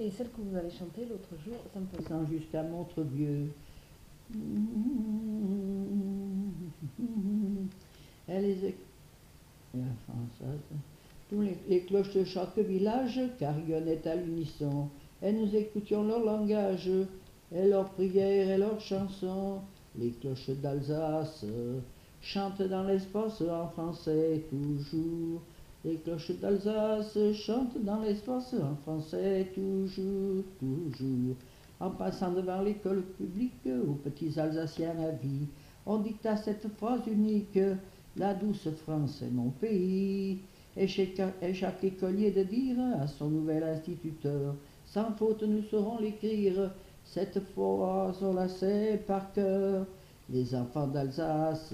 Et celle que vous avez chantée l'autre jour, ça me pose. Sans la française. Tous les, les cloches de chaque village carillonnaient à l'unisson, et nous écoutions leur langage, et leurs prières et leurs chansons. Les cloches d'Alsace chantent dans l'espace en français toujours. Les cloches d'Alsace chantent dans l'espace en français toujours, toujours. En passant devant l'école publique, aux petits Alsaciens à vie, on dicta cette phrase unique La douce France est mon pays. Et chaque, et chaque écolier de dire à son nouvel instituteur Sans faute nous saurons l'écrire, cette phrase on la sait par cœur. Les enfants d'Alsace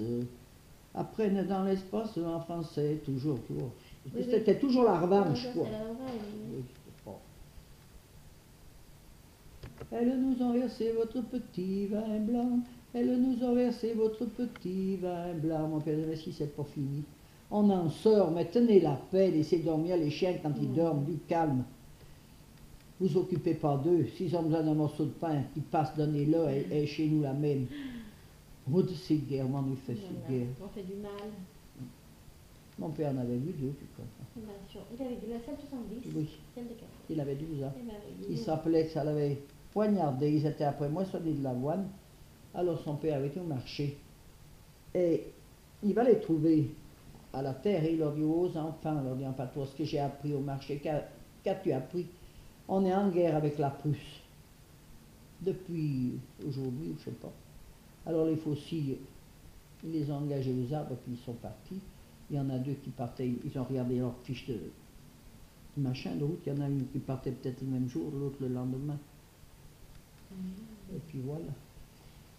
apprennent dans l'espace en français toujours, toujours. Oui, C'était oui. toujours la revanche, quoi. Elles nous ont versé votre petit vin blanc, elles nous ont versé votre petit vin blanc. Mon père mais si c'est pas fini. On en sort, mais tenez la paix, laissez dormir les chiens quand ils dorment, du calme. Vous occupez pas d'eux. S'ils ont besoin d'un morceau de pain, qu'ils passent, donnez-le, et, et chez nous la même. Vous de ces guerres, on fait guerres. On fait du mal. Mon père en avait vu deux, tu comprends. Il avait du la salle 70, Oui, celle de 40. il avait 12 ans. Ben, oui, Il s'appelait que ça l'avait poignardé. Ils étaient après moissonner de l'avoine. Alors son père avait été au marché. Et il va les trouver à la terre et il leur dit aux enfants, il leur dit en patois, ce que j'ai appris au marché, qu'a- qu'as-tu appris? On est en guerre avec la Prusse. Depuis aujourd'hui, ou je sais pas. Alors les faucilles, ils les ont engagés aux arbres puis ils sont partis. Il y en a deux qui partaient, ils ont regardé leur fiche de machin de route. Il y en a une qui partait peut-être le même jour, l'autre le lendemain. Et puis voilà.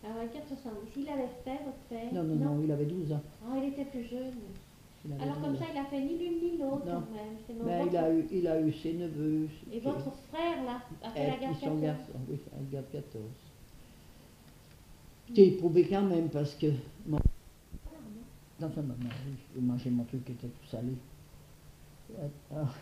Alors, la 470, il avait fait, votre père? Non, non, non, il avait 12 ans. Ah, il était plus jeune. Alors, 12 comme ans. ça, il a fait ni l'une ni l'autre, quand même. C'est mon Ben, il, a eu, il a eu ses neveux. Et votre frère, là, a fait et la guerre puis son 14. garçon, oui, la guerre 14. J'ai éprouvé quand même parce que dans un moment, mangeais mon truc qui était tout salé. Ah.